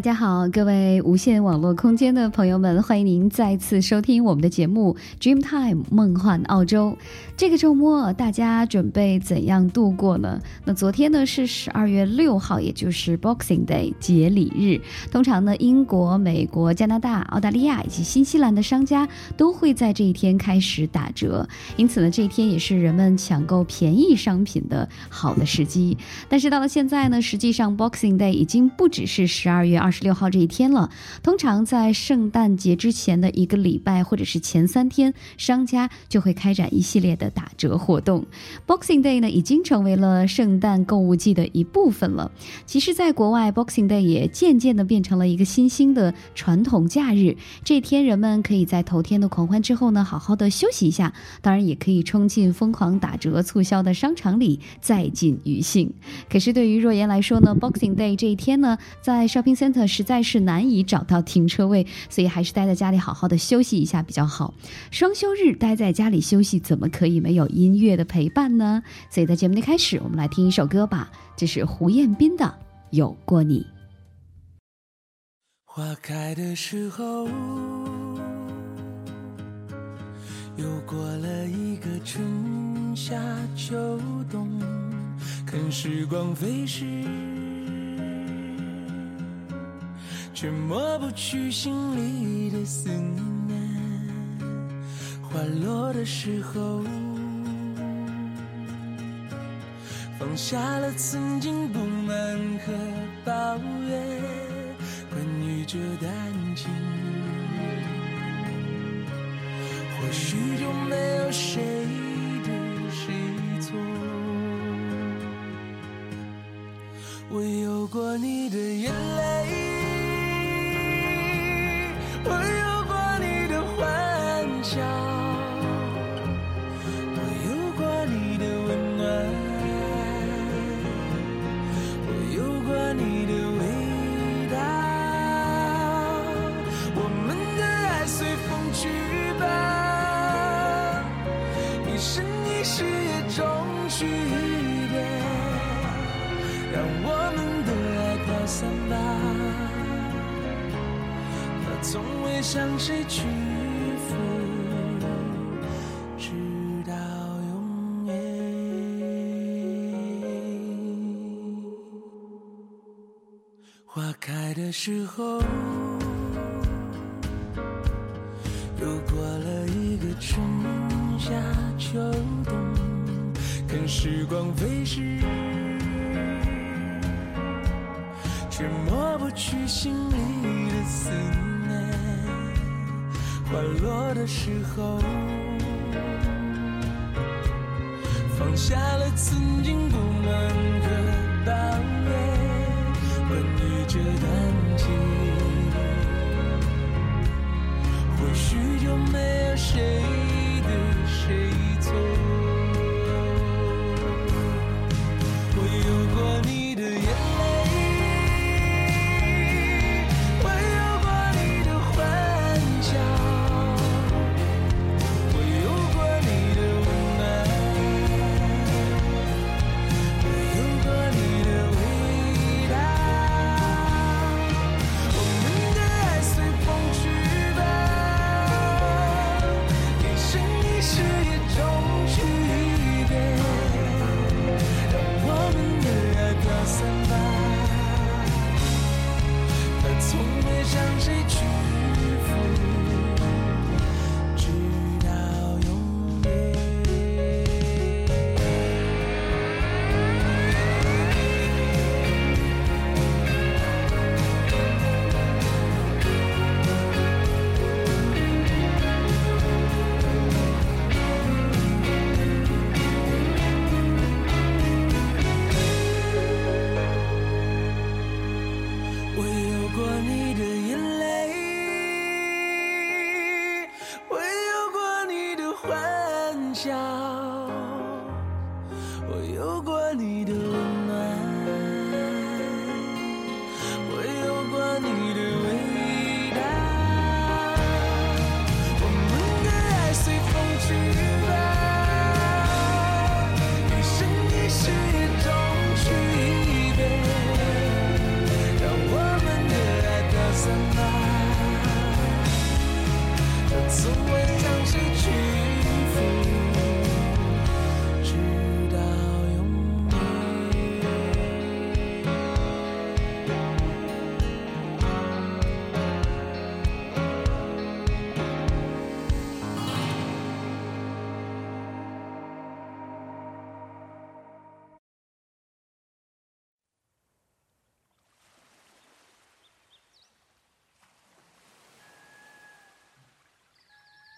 大家好，各位无线网络空间的朋友们，欢迎您再次收听我们的节目《Dreamtime 梦幻澳洲》。这个周末大家准备怎样度过呢？那昨天呢是十二月六号，也就是 Boxing Day 节礼日。通常呢，英国、美国、加拿大、澳大利亚以及新西兰的商家都会在这一天开始打折，因此呢，这一天也是人们抢购便宜商品的好的时机。但是到了现在呢，实际上 Boxing Day 已经不只是十二月。二十六号这一天了，通常在圣诞节之前的一个礼拜或者是前三天，商家就会开展一系列的打折活动。Boxing Day 呢，已经成为了圣诞购物季的一部分了。其实，在国外，Boxing Day 也渐渐的变成了一个新兴的传统假日。这天，人们可以在头天的狂欢之后呢，好好的休息一下，当然也可以冲进疯狂打折促销的商场里，再尽余兴。可是，对于若言来说呢，Boxing Day 这一天呢，在 Shopping Center。实在是难以找到停车位，所以还是待在家里好好的休息一下比较好。双休日待在家里休息，怎么可以没有音乐的陪伴呢？所以在节目的开始，我们来听一首歌吧，这是胡彦斌的《有过你》。花开的时候，又过了一个春夏秋冬，看时光飞逝。却抹不去心里的思念。花落的时候，放下了曾经不满和抱怨，关于这段情，或许就没有谁对谁错。我有过你的眼泪。我有过你的欢笑向谁屈服，直到永远。花开的时候，又过了一个春夏秋冬，看时光飞逝，却抹不去心花落的时候，放下了曾经不满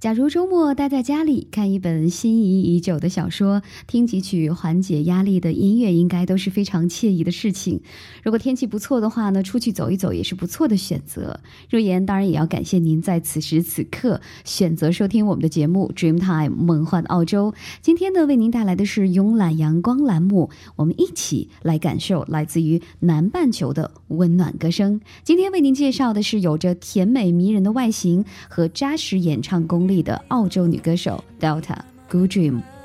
假如周末待在家里看一本心仪已久的小说，听几曲缓解压力的音乐，应该都是非常惬意的事情。如果天气不错的话呢，出去走一走也是不错的选择。若言当然也要感谢您在此时此刻选择收听我们的节目《Dreamtime 梦幻澳洲》。今天呢，为您带来的是慵懒阳光栏目，我们一起来感受来自于南半球的温暖歌声。今天为您介绍的是有着甜美迷人的外形和扎实演唱功。力的澳洲女歌手 Delta Good Dream。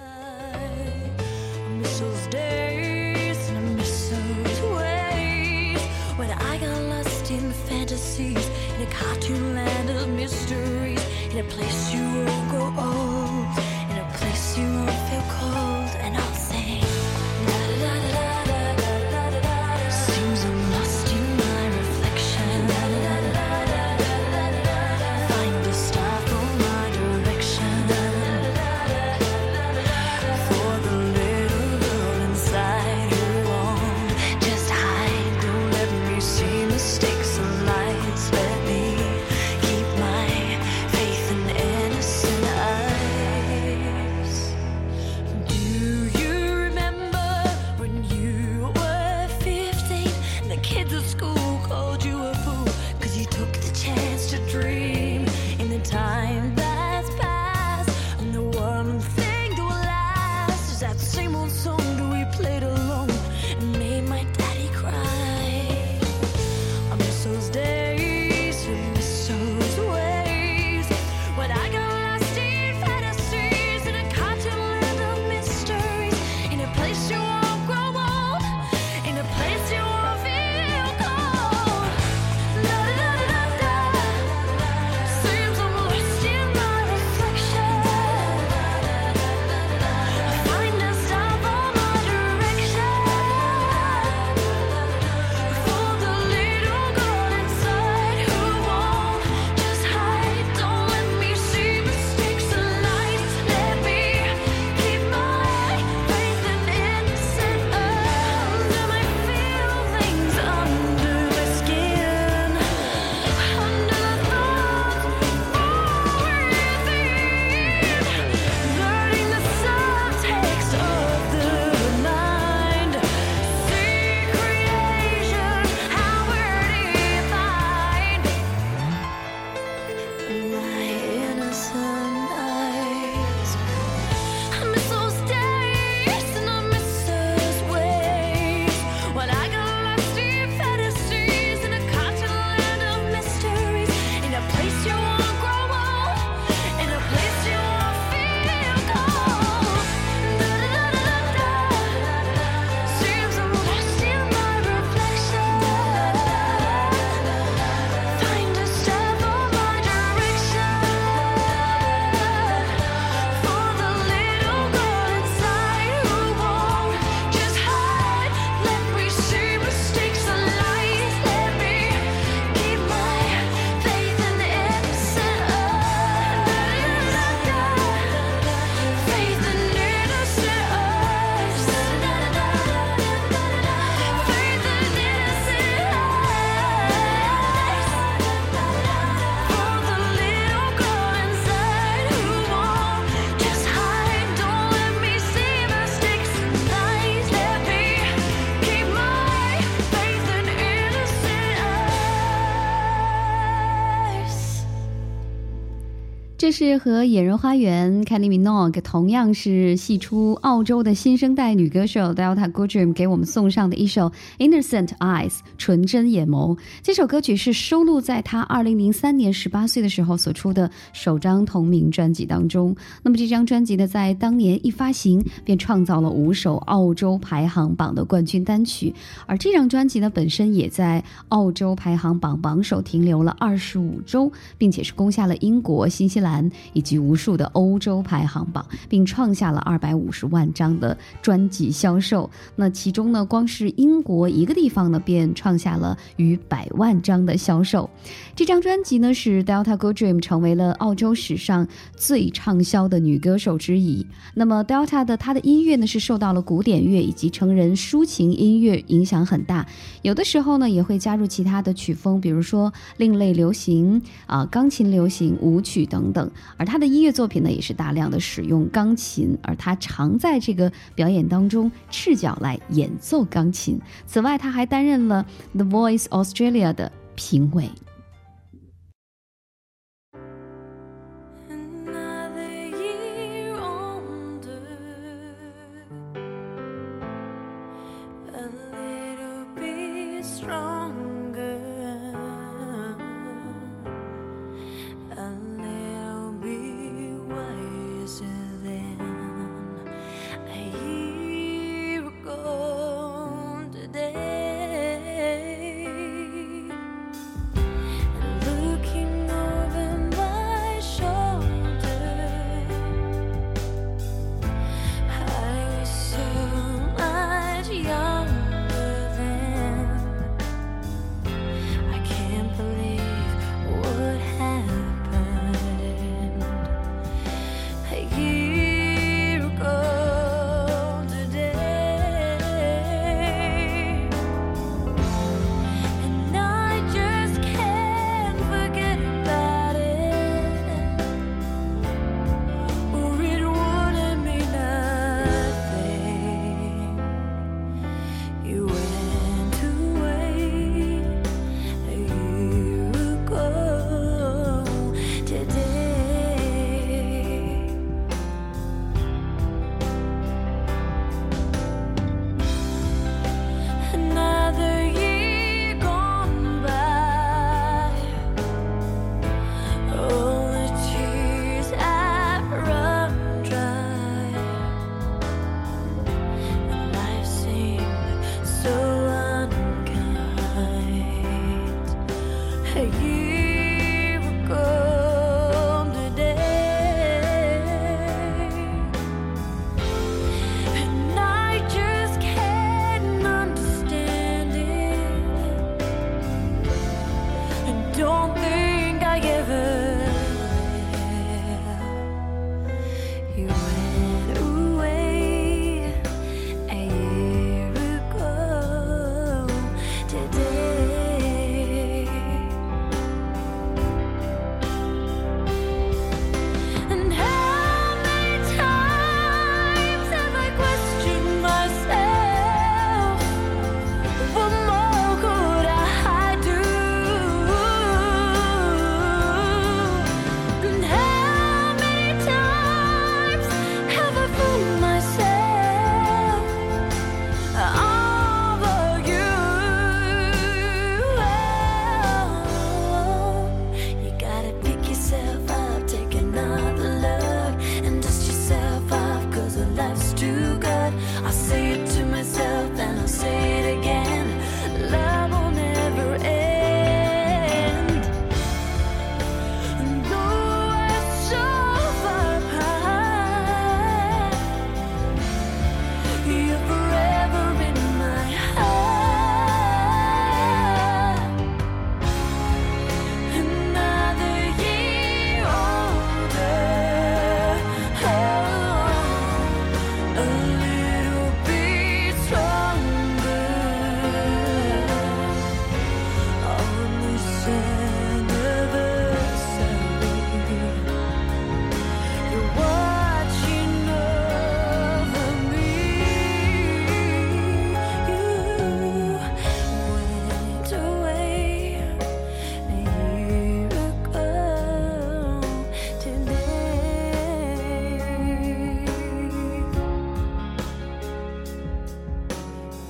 是和野人花园 Kenny Minogue 同样是系出澳洲的新生代女歌手 Delta Goodrem 给我们送上的一首《Innocent Eyes》纯真眼眸。这首歌曲是收录在她2003年18岁的时候所出的首张同名专辑当中。那么这张专辑呢，在当年一发行便创造了五首澳洲排行榜的冠军单曲，而这张专辑呢本身也在澳洲排行榜榜首停留了二十五周，并且是攻下了英国、新西兰。以及无数的欧洲排行榜，并创下了二百五十万张的专辑销售。那其中呢，光是英国一个地方呢，便创下了逾百万张的销售。这张专辑呢，使 Delta Goodrem 成为了澳洲史上最畅销的女歌手之一。那么 Delta 的她的音乐呢，是受到了古典乐以及成人抒情音乐影响很大，有的时候呢，也会加入其他的曲风，比如说另类流行啊、钢琴流行、舞曲等等。而他的音乐作品呢，也是大量的使用钢琴，而他常在这个表演当中赤脚来演奏钢琴。此外，他还担任了 The Voice Australia 的评委。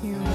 you.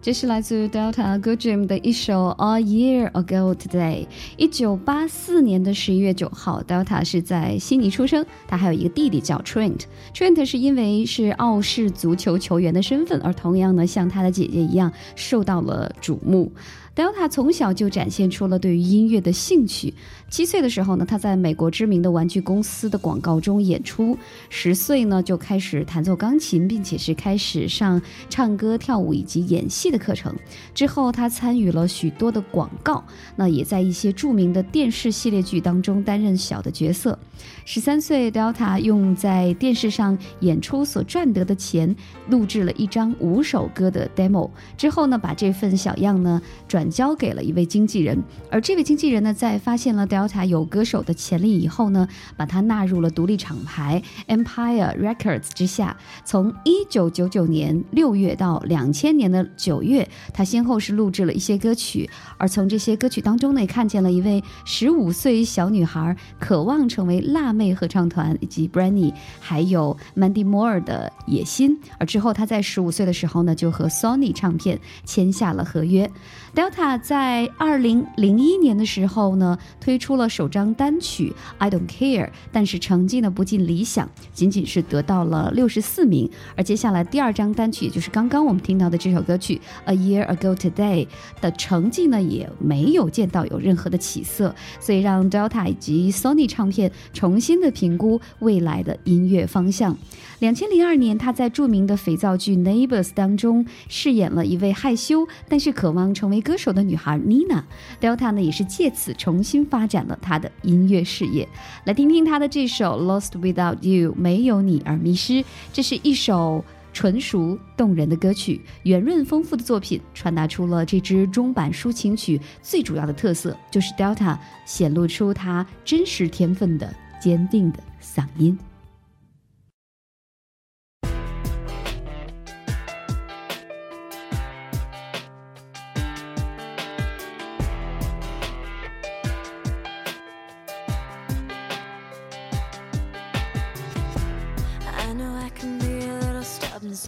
这是来自 Delta Good Dream 的一首 A Year Ago Today。一九八四年的十一月九号，Delta 是在悉尼出生。他还有一个弟弟叫 Trent。Trent 是因为是澳式足球球员的身份，而同样呢，像他的姐姐一样受到了瞩目。Delta 从小就展现出了对于音乐的兴趣。七岁的时候呢，他在美国知名的玩具公司的广告中演出。十岁呢，就开始弹奏钢琴，并且是开始上唱歌、跳舞以及演戏的课程。之后，他参与了许多的广告，那也在一些著名的电视系列剧当中担任小的角色。十三岁，Delta 用在电视上演出所赚得的钱，录制了一张五首歌的 demo。之后呢，把这份小样呢转。交给了一位经纪人，而这位经纪人呢，在发现了 Delta 有歌手的潜力以后呢，把他纳入了独立厂牌 Empire Records 之下。从一九九九年六月到两千年的九月，他先后是录制了一些歌曲。而从这些歌曲当中呢，也看见了一位十五岁小女孩渴望成为辣妹合唱团以及 b r a n n y 还有 Mandy Moore 的野心。而之后，他在十五岁的时候呢，就和 Sony 唱片签下了合约。Delta 在二零零一年的时候呢，推出了首张单曲《I Don't Care》，但是成绩呢不尽理想，仅仅是得到了六十四名。而接下来第二张单曲，也就是刚刚我们听到的这首歌曲《A Year Ago Today》的成绩呢，也没有见到有任何的起色，所以让 Delta 以及 Sony 唱片重新的评估未来的音乐方向。两千零二年，他在著名的肥皂剧《Neighbors》当中饰演了一位害羞但是渴望成为歌手的女孩 Nina。Delta 呢也是借此重新发展了他的音乐事业。来听听他的这首《Lost Without You》，没有你而迷失。这是一首纯熟动人的歌曲，圆润丰富的作品，传达出了这支中版抒情曲最主要的特色，就是 Delta 显露出他真实天分的坚定的嗓音。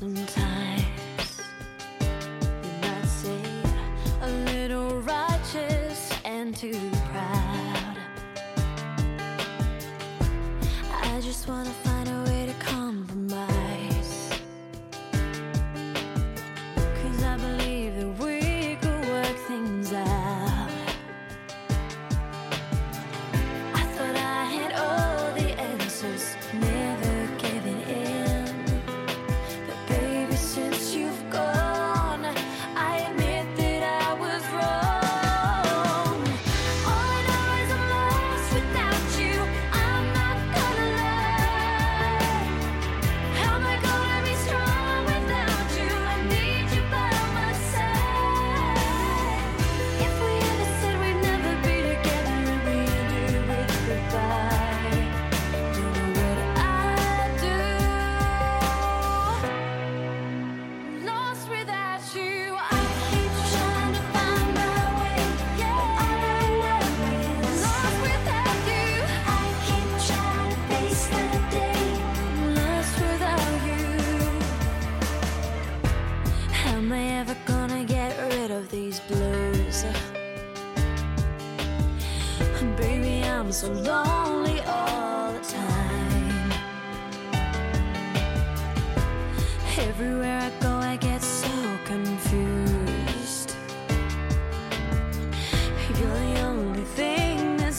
Sometimes you might say a little righteous and too proud. I just wanna.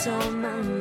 My mind.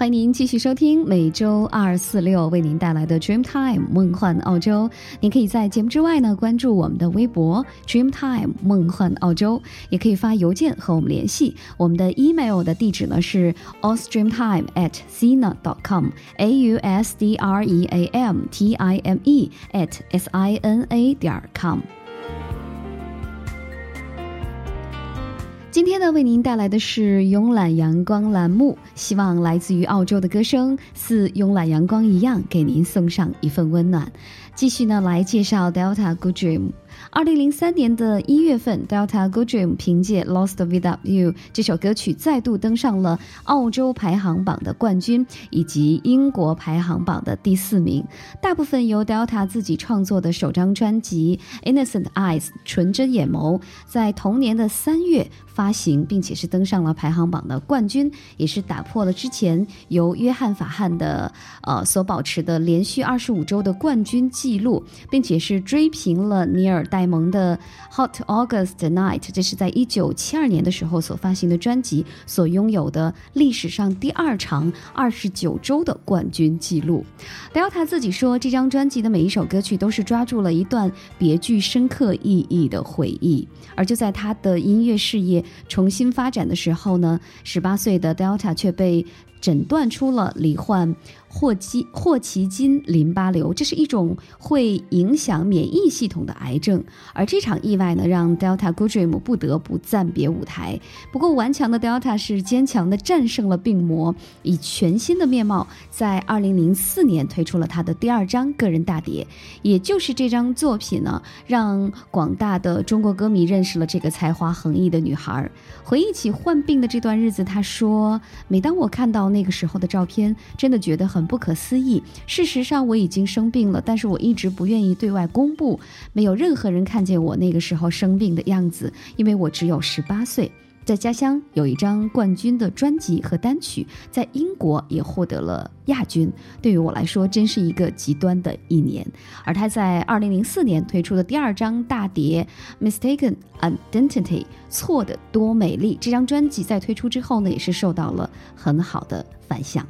欢迎您继续收听每周二、四、六为您带来的 Dreamtime 梦幻澳洲。您可以在节目之外呢关注我们的微博 Dreamtime 梦幻澳洲，也可以发邮件和我们联系。我们的 email 的地址呢是 ausdreamtime at sina dot com，a u s d r e a m t i m e at s i n a 点 com。今天呢，为您带来的是慵懒阳光栏目，希望来自于澳洲的歌声似慵懒阳光一样，给您送上一份温暖。继续呢，来介绍 Delta Good Dream。二零零三年的一月份，Delta Good Dream 凭借《Lost Without You》这首歌曲再度登上了澳洲排行榜的冠军，以及英国排行榜的第四名。大部分由 Delta 自己创作的首张专辑《Innocent Eyes》纯真眼眸，在同年的三月发行，并且是登上了排行榜的冠军，也是打破了之前由约翰法汉的呃所保持的连续二十五周的冠军记录，并且是追平了尼尔戴蒙的《Hot August Night》，这是在一九七二年的时候所发行的专辑所拥有的历史上第二长二十九周的冠军记录。Delta 自己说，这张专辑的每一首歌曲都是抓住了一段别具深刻意义的回忆。而就在他的音乐事业重新发展的时候呢，十八岁的 Delta 却被诊断出了罹患霍基霍奇金淋巴瘤，这是一种会影响免疫系统的癌症。而这场意外呢，让 Delta g o o d r e a m 不得不暂别舞台。不过，顽强的 Delta 是坚强的战胜了病魔，以全新的面貌，在2004年推出了他的第二张个人大碟。也就是这张作品呢，让广大的中国歌迷认识了这个才华横溢的女孩。回忆起患病的这段日子，他说：“每当我看到那个时候的照片，真的觉得很不可思议。事实上，我已经生病了，但是我一直不愿意对外公布，没有任何人看见我那个时候生病的样子，因为我只有十八岁。”在家乡有一张冠军的专辑和单曲，在英国也获得了亚军。对于我来说，真是一个极端的一年。而他在二零零四年推出的第二张大碟《Mistaken Identity》错的多美丽，这张专辑在推出之后呢，也是受到了很好的反响。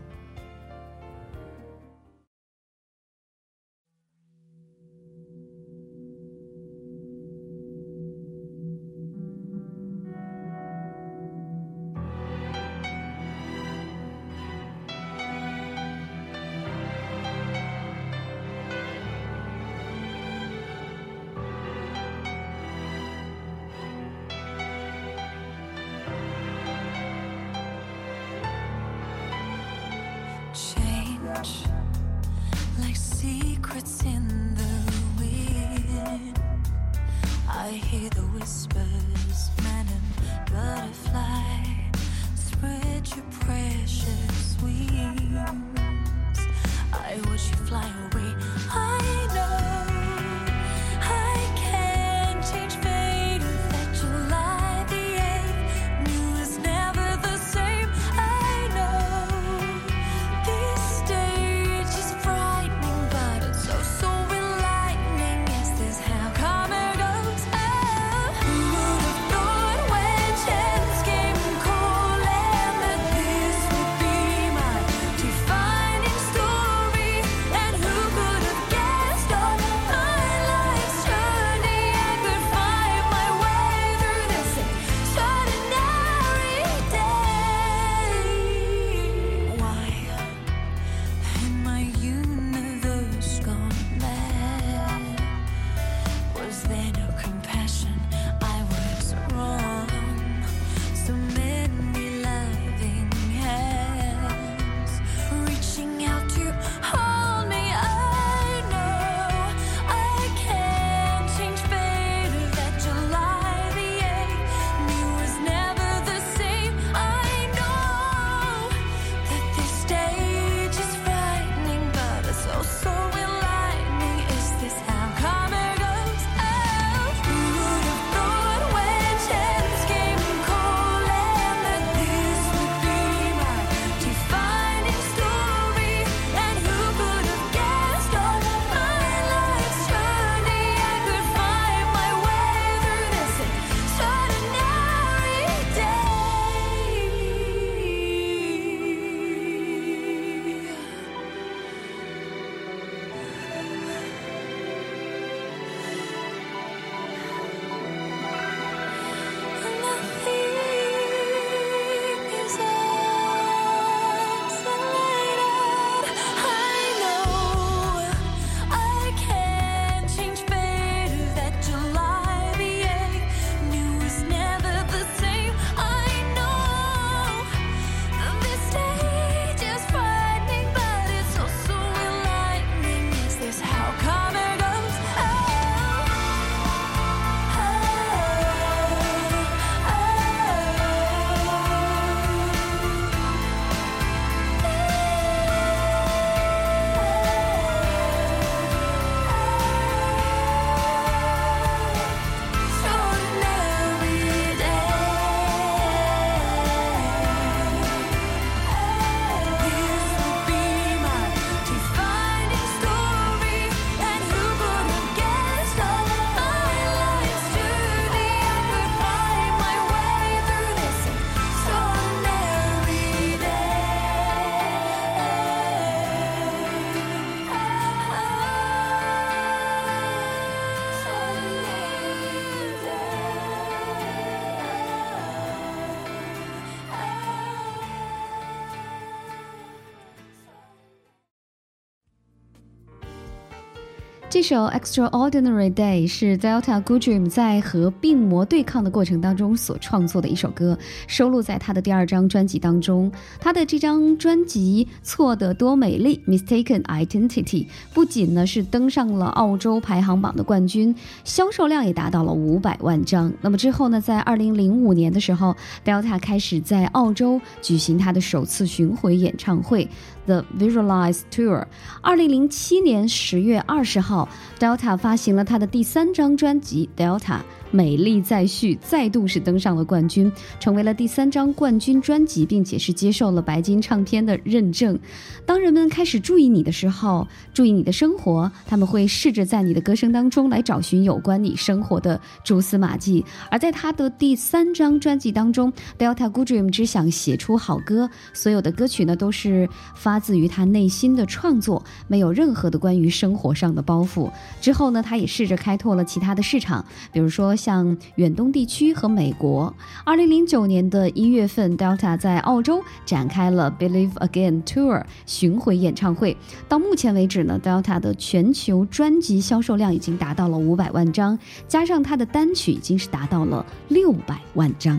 这首《Extraordinary Day》是 Delta g o o d r e a m 在和病魔对抗的过程当中所创作的一首歌，收录在他的第二张专辑当中。他的这张专辑《错的多美丽》（Mistaken Identity） 不仅呢是登上了澳洲排行榜的冠军，销售量也达到了五百万张。那么之后呢，在二零零五年的时候，Delta 开始在澳洲举行他的首次巡回演唱会。The Visualize Tour。二零零七年十月二十号，Delta 发行了他的第三张专辑《Delta 美丽再续》再度是登上了冠军，成为了第三张冠军专辑，并且是接受了白金唱片的认证。当人们开始注意你的时候，注意你的生活，他们会试着在你的歌声当中来找寻有关你生活的蛛丝马迹。而在他的第三张专辑当中，《Delta Good Dream》只想写出好歌，所有的歌曲呢都是发自于他内心的创作，没有任何的关于生活上的包袱。之后呢，他也试着开拓了其他的市场，比如说像远东地区和美国。二零零九年的一月份，Delta 在澳洲展开了 Believe Again Tour 巡回演唱会。到目前为止呢，Delta 的全球专辑销售量已经达到了五百万张，加上它的单曲已经是达到了六百万张。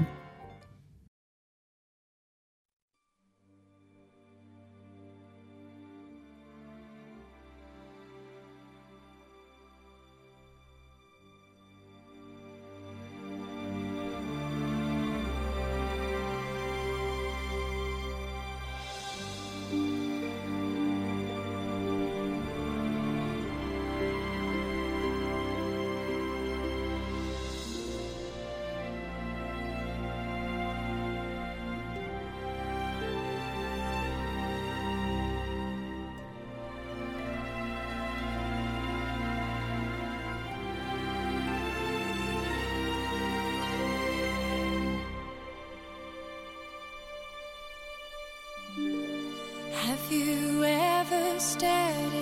Have you ever stared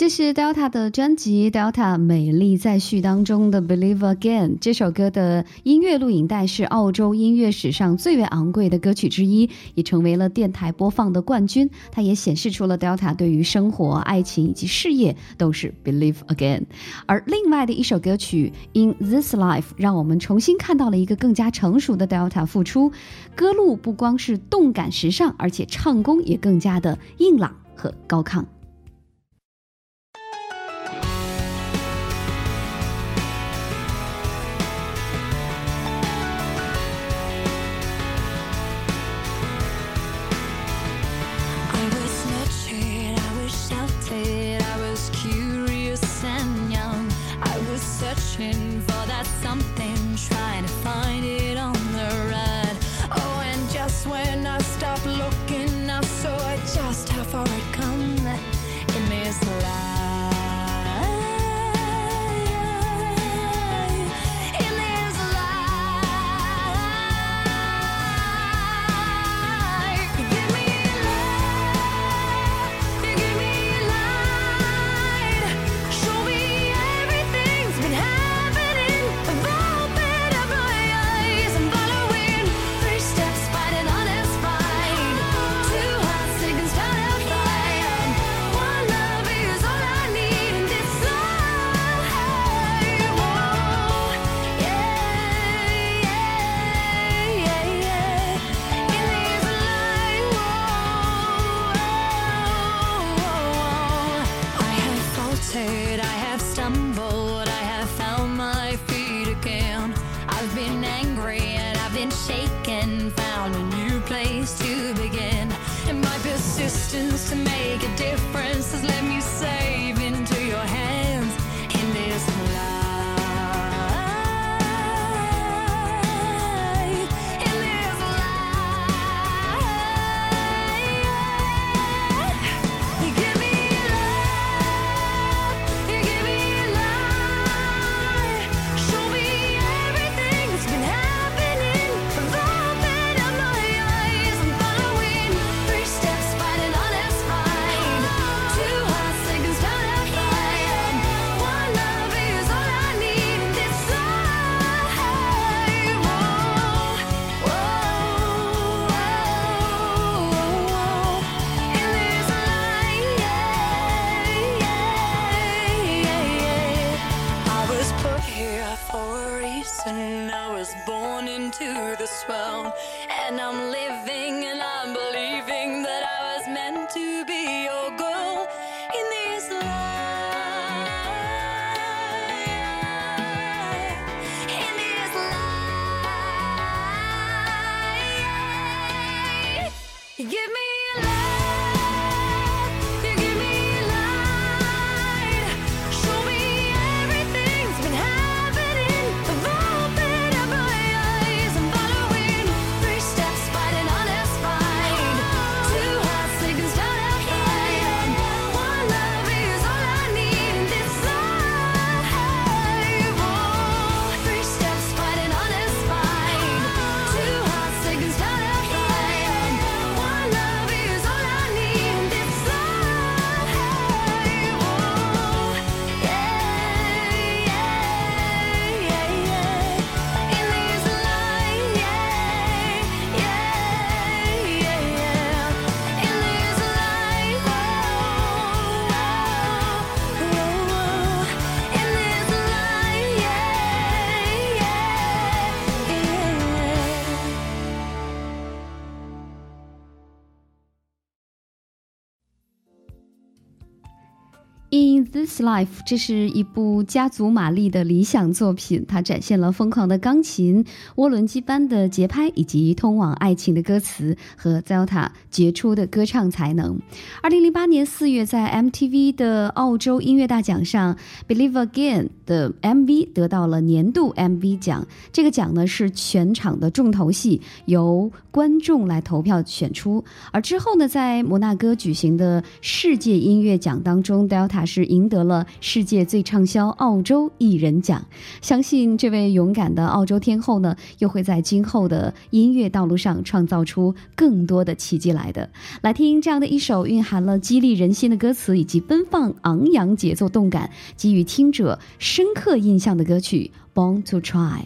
这是 Delta 的专辑《Delta 美丽再续》当中的《Believe Again》这首歌的音乐录影带是澳洲音乐史上最为昂贵的歌曲之一，也成为了电台播放的冠军。它也显示出了 Delta 对于生活、爱情以及事业都是 Believe Again。而另外的一首歌曲《In This Life》让我们重新看到了一个更加成熟的 Delta 复出，歌路不光是动感时尚，而且唱功也更加的硬朗和高亢。Life》这是一部家族玛丽的理想作品，它展现了疯狂的钢琴、涡轮机般的节拍，以及通往爱情的歌词和 Zelta 杰出的歌唱才能。二零零八年四月，在 MTV 的澳洲音乐大奖上，《Believe Again》的 MV 得到了年度 MV 奖。这个奖呢是全场的重头戏，由观众来投票选出。而之后呢，在摩纳哥举行的世界音乐奖当中 Delta 是赢得了了世界最畅销澳洲艺人奖。相信这位勇敢的澳洲天后呢，又会在今后的音乐道路上创造出更多的奇迹来的。来听这样的一首蕴含了激励人心的歌词以及奔放昂扬节奏动感，给予听者深刻印象的歌曲《Born to Try》。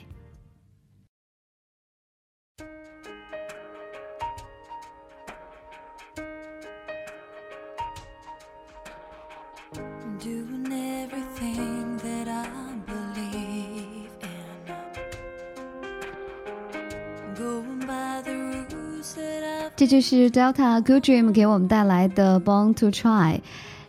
这就是 Delta Good Dream 给我们带来的《Born to Try》。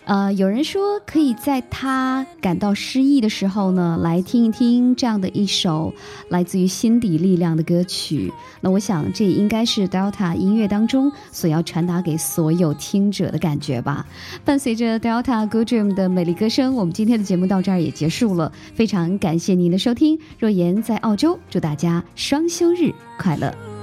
呃，有人说可以在他感到失意的时候呢，来听一听这样的一首来自于心底力量的歌曲。那我想，这应该是 Delta 音乐当中所要传达给所有听者的感觉吧。伴随着 Delta Good Dream 的美丽歌声，我们今天的节目到这儿也结束了。非常感谢您的收听，若言在澳洲，祝大家双休日快乐。